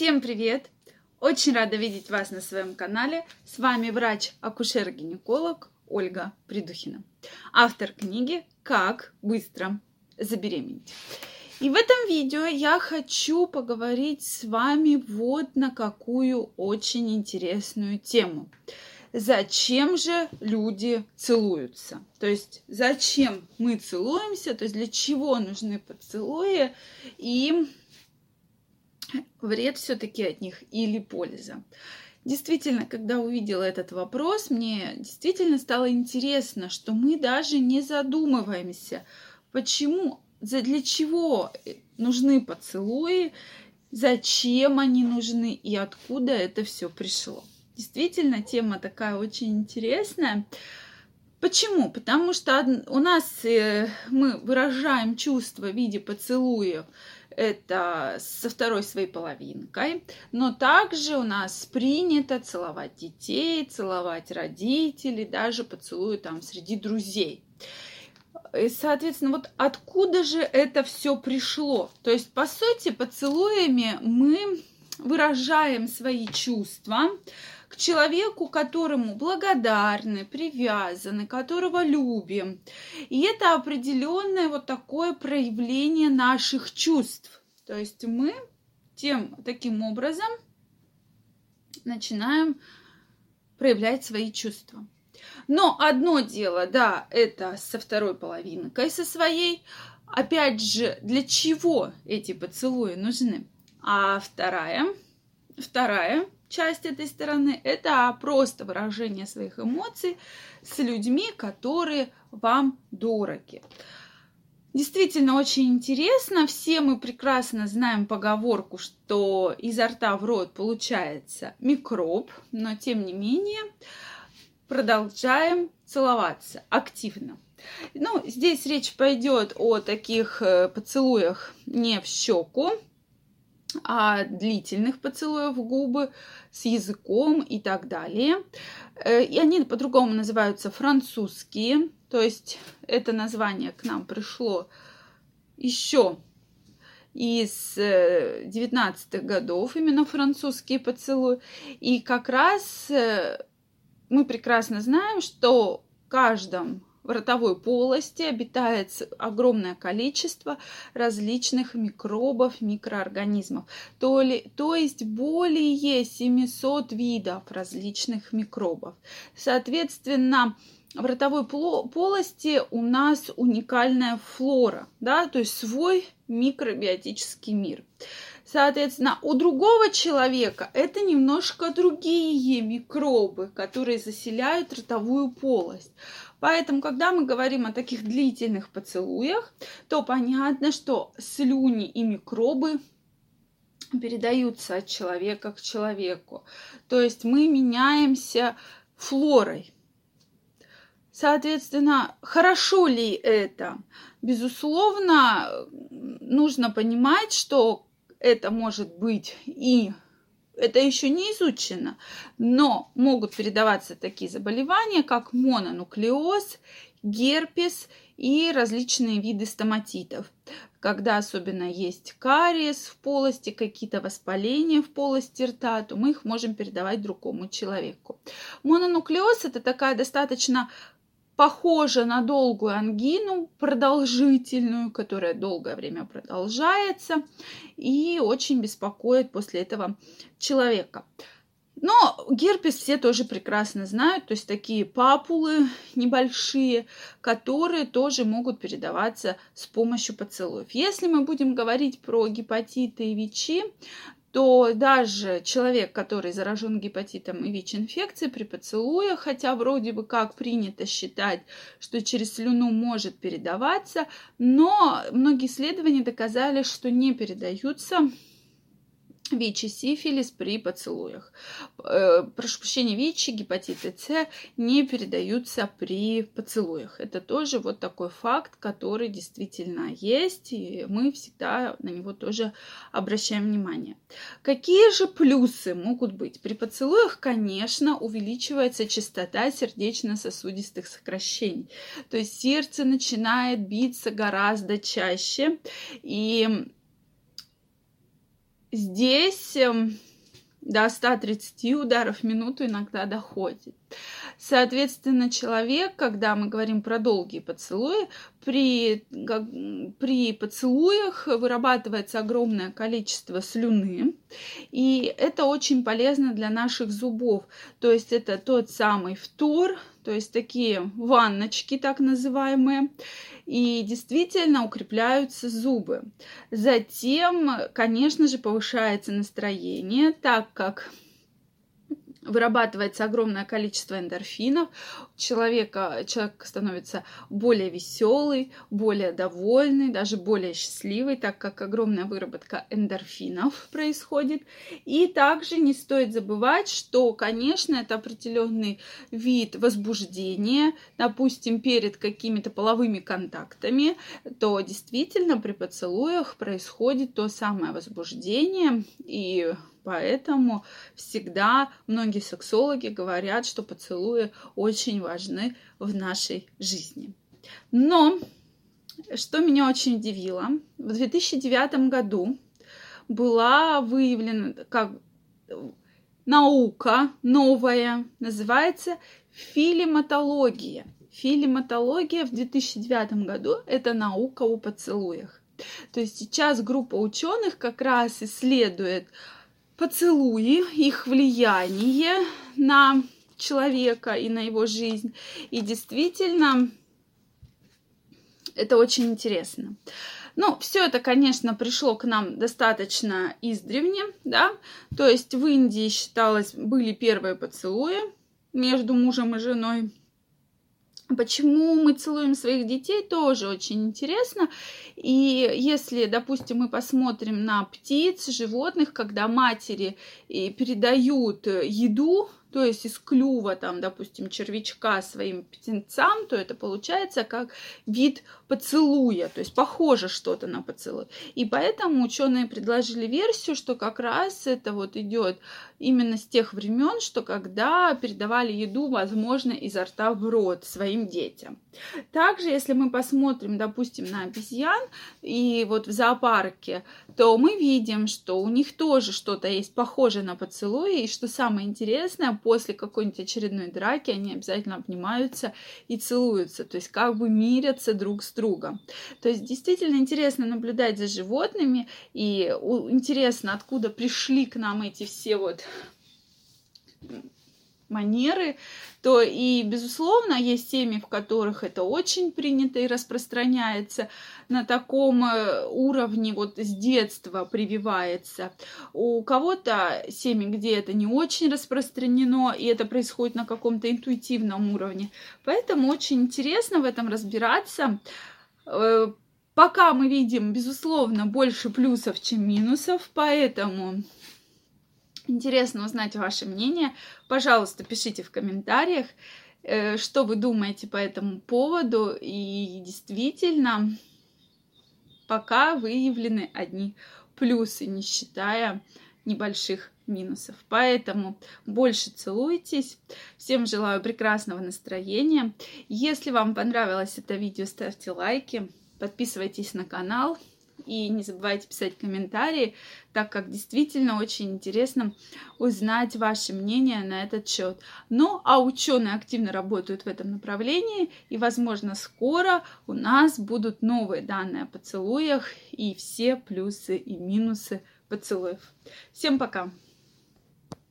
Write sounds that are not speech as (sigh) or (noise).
Всем привет! Очень рада видеть вас на своем канале. С вами врач-акушер-гинеколог Ольга Придухина, автор книги «Как быстро забеременеть». И в этом видео я хочу поговорить с вами вот на какую очень интересную тему. Зачем же люди целуются? То есть зачем мы целуемся? То есть для чего нужны поцелуи? И вред все-таки от них или польза. Действительно, когда увидела этот вопрос, мне действительно стало интересно, что мы даже не задумываемся, почему, для чего нужны поцелуи, зачем они нужны и откуда это все пришло. Действительно, тема такая очень интересная. Почему? Потому что у нас э, мы выражаем чувства в виде поцелуев это со второй своей половинкой, но также у нас принято целовать детей, целовать родителей, даже поцелуи там среди друзей. И, соответственно, вот откуда же это все пришло? То есть, по сути, поцелуями мы выражаем свои чувства, к человеку, которому благодарны, привязаны, которого любим. И это определенное вот такое проявление наших чувств. То есть мы тем таким образом начинаем проявлять свои чувства. Но одно дело, да, это со второй половинкой, со своей. Опять же, для чего эти поцелуи нужны? А вторая, вторая часть этой стороны – это просто выражение своих эмоций с людьми, которые вам дороги. Действительно очень интересно. Все мы прекрасно знаем поговорку, что изо рта в рот получается микроб, но тем не менее продолжаем целоваться активно. Ну, здесь речь пойдет о таких э, поцелуях не в щеку, а длительных поцелуев в губы с языком и так далее. Э, и они по-другому называются французские, то есть это название к нам пришло еще из 19-х э, годов, именно французские поцелуи. И как раз э, мы прекрасно знаем, что в каждом в ротовой полости обитает огромное количество различных микробов, микроорганизмов. То, ли, то есть более 700 видов различных микробов. Соответственно, в ротовой полости у нас уникальная флора, да, то есть свой микробиотический мир. Соответственно, у другого человека это немножко другие микробы, которые заселяют ротовую полость. Поэтому, когда мы говорим о таких длительных поцелуях, то понятно, что слюни и микробы передаются от человека к человеку. То есть мы меняемся флорой. Соответственно, хорошо ли это? Безусловно, нужно понимать, что это может быть и это еще не изучено, но могут передаваться такие заболевания, как мононуклеоз, герпес и различные виды стоматитов. Когда особенно есть кариес в полости, какие-то воспаления в полости рта, то мы их можем передавать другому человеку. Мононуклеоз – это такая достаточно похожа на долгую ангину, продолжительную, которая долгое время продолжается и очень беспокоит после этого человека. Но герпес все тоже прекрасно знают, то есть такие папулы небольшие, которые тоже могут передаваться с помощью поцелуев. Если мы будем говорить про гепатиты и ВИЧи, то даже человек, который заражен гепатитом и ВИЧ-инфекцией при поцелуях, хотя вроде бы как принято считать, что через слюну может передаваться, но многие исследования доказали, что не передаются ВИЧ и сифилис при поцелуях. Э, прошу прощения, ВИЧ и гепатиты С не передаются при поцелуях. Это тоже вот такой факт, который действительно есть, и мы всегда на него тоже обращаем внимание. Какие же плюсы могут быть? При поцелуях, конечно, увеличивается частота сердечно-сосудистых сокращений. То есть сердце начинает биться гораздо чаще, и здесь эм, до 130 ударов в минуту иногда доходит. Соответственно, человек, когда мы говорим про долгие поцелуи, при, как, при поцелуях вырабатывается огромное количество слюны, и это очень полезно для наших зубов. То есть это тот самый фтор, то есть такие ванночки, так называемые, и действительно укрепляются зубы. Затем, конечно же, повышается настроение, так как вырабатывается огромное количество эндорфинов, человека, человек становится более веселый, более довольный, даже более счастливый, так как огромная выработка эндорфинов (laughs) происходит. И также не стоит забывать, что, конечно, это определенный вид возбуждения, допустим, перед какими-то половыми контактами, то действительно при поцелуях происходит то самое возбуждение, и Поэтому всегда многие сексологи говорят, что поцелуи очень важны в нашей жизни. Но что меня очень удивило, в 2009 году была выявлена как наука новая, называется филиматология. Филиматология в 2009 году – это наука о поцелуях. То есть сейчас группа ученых как раз исследует поцелуи, их влияние на человека и на его жизнь. И действительно, это очень интересно. Ну, все это, конечно, пришло к нам достаточно издревне, да, то есть в Индии считалось, были первые поцелуи между мужем и женой, Почему мы целуем своих детей, тоже очень интересно. И если, допустим, мы посмотрим на птиц, животных, когда матери э, передают еду то есть из клюва, там, допустим, червячка своим птенцам, то это получается как вид поцелуя, то есть похоже что-то на поцелуй. И поэтому ученые предложили версию, что как раз это вот идет именно с тех времен, что когда передавали еду, возможно, изо рта в рот своим детям. Также, если мы посмотрим, допустим, на обезьян и вот в зоопарке, то мы видим, что у них тоже что-то есть похожее на поцелуй, и что самое интересное, после какой-нибудь очередной драки они обязательно обнимаются и целуются, то есть как бы мирятся друг с другом. То есть действительно интересно наблюдать за животными, и интересно, откуда пришли к нам эти все вот манеры, то и, безусловно, есть семьи, в которых это очень принято и распространяется на таком э, уровне, вот с детства прививается. У кого-то семьи, где это не очень распространено, и это происходит на каком-то интуитивном уровне. Поэтому очень интересно в этом разбираться. Э, пока мы видим, безусловно, больше плюсов, чем минусов, поэтому Интересно узнать ваше мнение. Пожалуйста, пишите в комментариях, э, что вы думаете по этому поводу. И действительно, пока выявлены одни плюсы, не считая небольших минусов. Поэтому больше целуйтесь. Всем желаю прекрасного настроения. Если вам понравилось это видео, ставьте лайки, подписывайтесь на канал. И не забывайте писать комментарии, так как действительно очень интересно узнать ваше мнение на этот счет. Ну, а ученые активно работают в этом направлении, и, возможно, скоро у нас будут новые данные о поцелуях и все плюсы и минусы поцелуев. Всем пока!